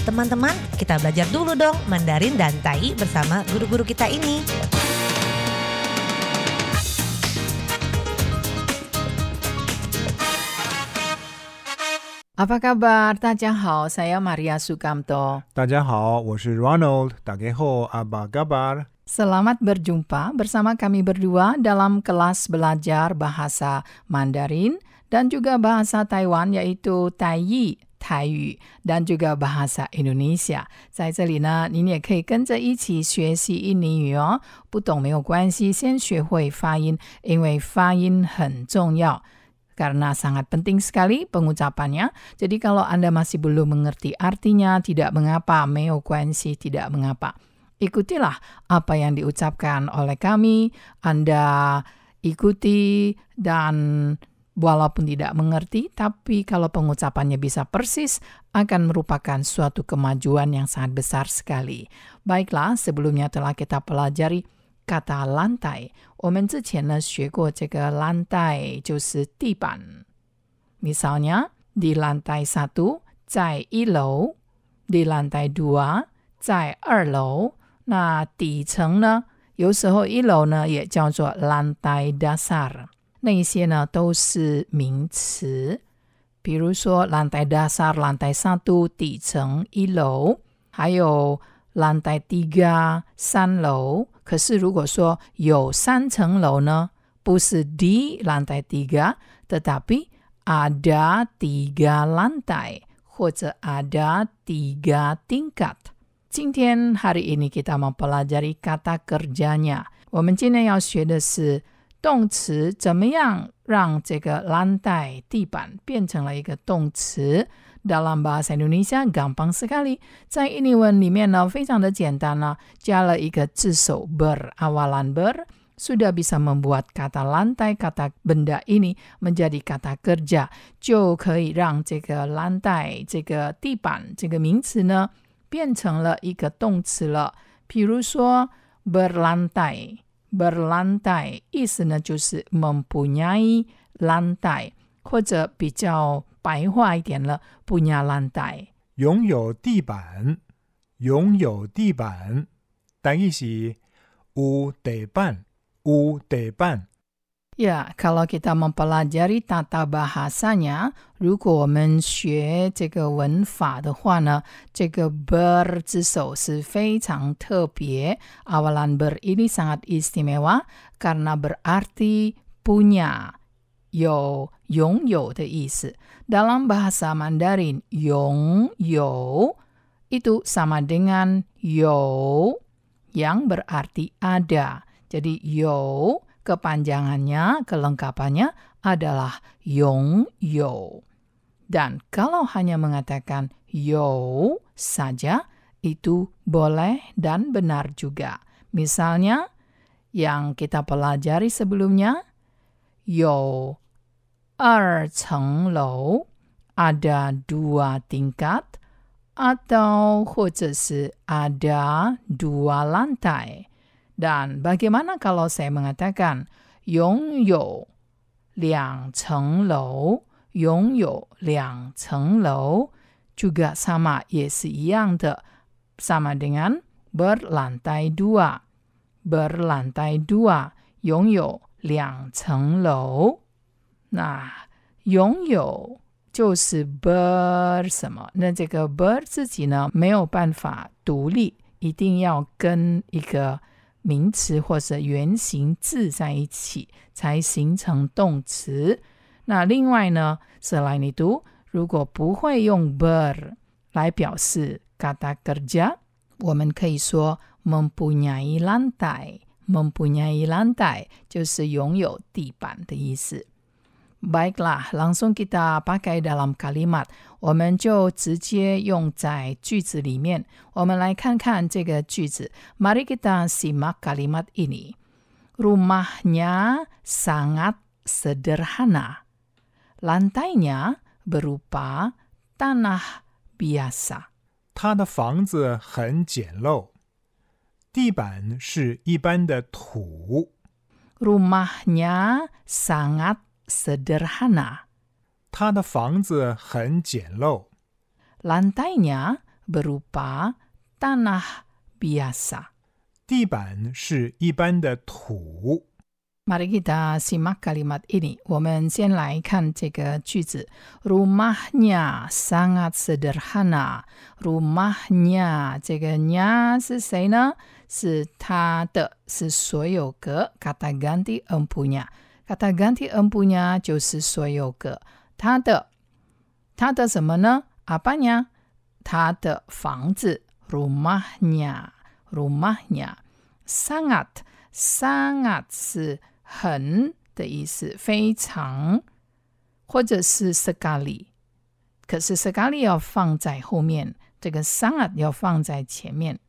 Teman-teman, kita belajar dulu dong Mandarin dan Tai bersama guru-guru kita ini. Apa kabar? Tadjahau, saya Maria Sukamto. Tadjahau, saya Ronald. Tageho, apa kabar? Selamat berjumpa bersama kami berdua dalam kelas belajar bahasa Mandarin dan juga bahasa Taiwan yaitu Taiyi. 台语 dan juga bahasa Indonesia。在这里呢，您也可以跟着一起学习印尼语哦。不懂没有关系，先学会发音，因为发音很重要。karena sangat penting sekali pengucapannya. Jadi kalau Anda masih belum mengerti artinya, tidak mengapa, meo kuansi, tidak mengapa. Ikutilah apa yang diucapkan oleh kami, Anda ikuti dan walaupun tidak mengerti, tapi kalau pengucapannya bisa persis, akan merupakan suatu kemajuan yang sangat besar sekali. Baiklah, sebelumnya telah kita pelajari kata lantai，我们之前呢学过这个 lantai 就是地板。Misalnya di lantai satu 在一楼，di lantai dua 在二楼。那底层呢，有时候一楼呢也叫做 lantai dasar， 那一些呢都是名词。比如说 lantai dasar lantai satu 底层一楼，还有 lantai tiga 三楼。可是如果说有三层楼呢，不是 di lantai tiga, tetapi ada tiga lantai 或者 ada tiga tingkat。今天 hari ini kita mempelajari kata kerjanya。我们今天要学的是 动词怎么样让这个 lantai 地板变成了一个动词。dalam bahasa Indonesia gampang sekali. 在印尼文里面呢，非常的简单呢，加了一个字首 ber awalan ber sudah bisa membuat kata lantai, kata benda ini menjadi kata kerja，就可以让这个 lantai 这个地板这个名词呢变成了一个动词了。比如说 berlantai。 Berlantai 意思呢就是 mempunyai lantai，或者比较白话一点了，punya lantai，拥有地板，拥有地板，等于是 u 地板，有地板。Ya, kalau kita mempelajari tata bahasanya, 如果我们学这个文法的话呢，这个 ber 之首是非常特别。Awalan ber ini sangat istimewa karena berarti punya, 有拥有的意思。Dalam bahasa Mandarin, 拥有 itu sama dengan 有 yang berarti ada. Jadi 有 kepanjangannya, kelengkapannya adalah 拥有。Dan kalau hanya mengatakan 有 saja, itu boleh dan benar juga. Misalnya, yang kita pelajari sebelumnya, 有二层楼 ada dua tingkat atau 或者是 ada dua lantai. Dan bagaimana kalau saya mengatakan 拥有两层楼，拥有两层楼 juga sama, 也是一样的，sama dengan berlantai dua, berlantai dua, 拥有两层楼。那拥有就是 ber 什么？那这个 ber 自己呢没有办法独立，一定要跟一个 名词或者原形字在一起，才形成动词。那另外呢，selain itu，如果不会用 ber 来表示 kata kerja，我们可以说 mempunyai lantai，mempunyai lantai 就是拥有地板的意思。Baiklah, langsung kita pakai dalam kalimat，我们就直接用在句子里面。我们来看看这个句子。Mari kita simak kalimat ini. Rumahnya sangat sederhana. Lantainya berupa tanah biasa. 他的房子很简陋，地板是一般的土。 Rumahnya sangat sederhana. 他的房子很简陋， Lantainya berupa tanah biasa. 地板是一般的土。 Mari kita simak kalimat ini. 我们先来看这个句子。Rumahnya sangat sederhana. Rumahnya 这个 nya 是谁呢？是他的，是所有格。Kata ganti empunya. Kata ganti empunya 就是所有格。他的，他的什么呢？Apanya？他的房子。Rumahnya。rumahnya sangat sangat 是很的意思，非常，或者是 sekali。可是 sekali 要放在后面，这个 sangat 要放在前面。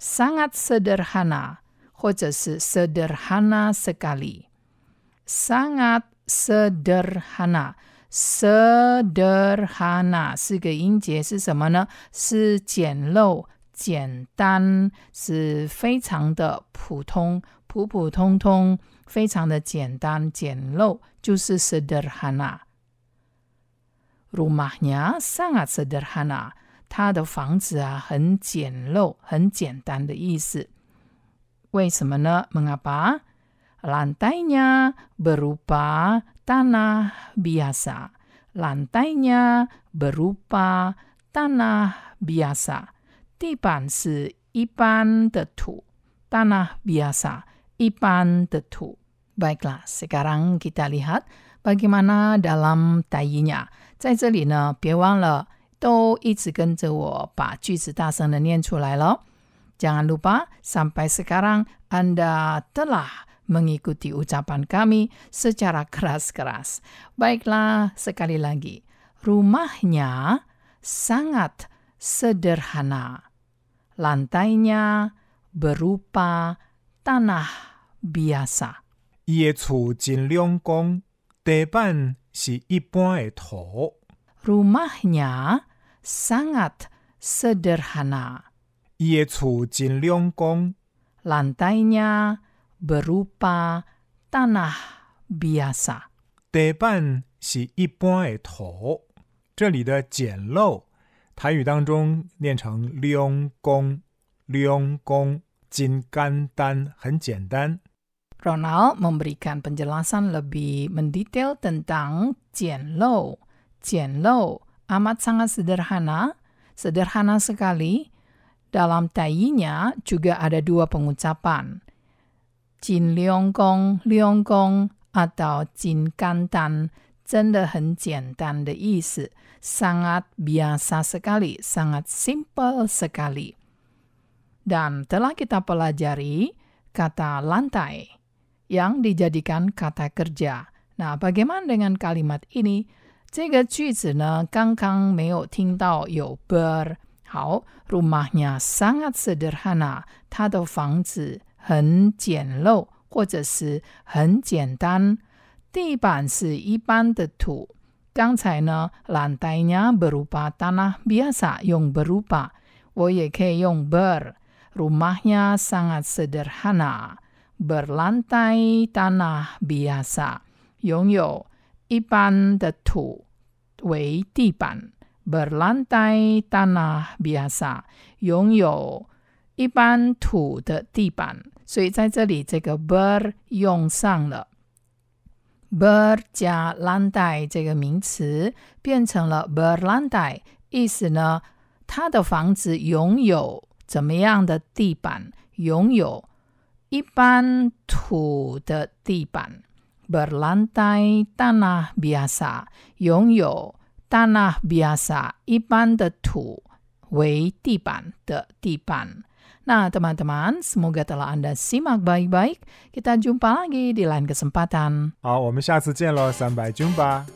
sangat sederhana 或者是 sederhana sekali。 Sangat sederhana。sederhana 四个音节是什么呢？是简陋。简单是非常的普通，普普通通，非常的简单简陋，就是 sederhana。Rumahnya sangat sederhana，他的房子啊很简陋，很简单的意思。为什么呢？Mengapa? Lantainya berupa tanah biasa. Lantainya berupa tanah biasa. 地板是一般的土，tanah biasa，一般的土。Baiklah, sekarang kita lihat bagaimana dalam tayinya。在这里呢，别忘了都一直跟着我把句子大声的念出来了。Jangan lupa sampai sekarang Anda telah mengikuti ucapan kami secara keras-keras. Baiklah, sekali lagi. Rumahnya sangat sederhana lantainya berupa tanah biasa. 伊的厝真亮光，地板是一般的土。 Rumahnya sangat sederhana. 伊的厝真亮光， Lantainya berupa tanah biasa. 地板是一般的土。这里的简陋，台语当中念成亮光，亮光，真简单，很简单。 Ronald memberikan penjelasan lebih mendetail tentang Jianlou. Jianlou amat sangat sederhana, sederhana sekali. Dalam tayinya juga ada dua pengucapan. Jin Liong Gong, Liong Gong atau Jin Gantan, 真的很简单的意思，sangat biasa sekali, sangat simple sekali. Dan telah kita pelajari kata lantai yang dijadikan kata kerja. Nah, bagaimana dengan kalimat ini? 这个句子呢，刚刚没有听到有 ber。好，rumahnya sangat sederhana，他的房子 很简陋，或者是很简单。地板是一般的土。刚才呢，lantainya berupa tanah biasa，用 berupa，我也可以用 ber。Rumahnya sangat sederhana，berlantai tanah biasa，拥有一般的土为地板。berlantai tanah biasa，拥有 一般土的地板。所以在这里，这个 ber 用上了。ber 加 lantai 这个名词变成了 berlandai，意思呢，他的房子拥有怎么样的地板？拥有一般土的地板。，berlandai tanah biasa，拥有 tanah biasa 一般的土为地板的地板。Nah, teman-teman, semoga telah Anda simak baik-baik. Kita jumpa lagi di lain kesempatan. 好，我们下次见喽，三百军吧。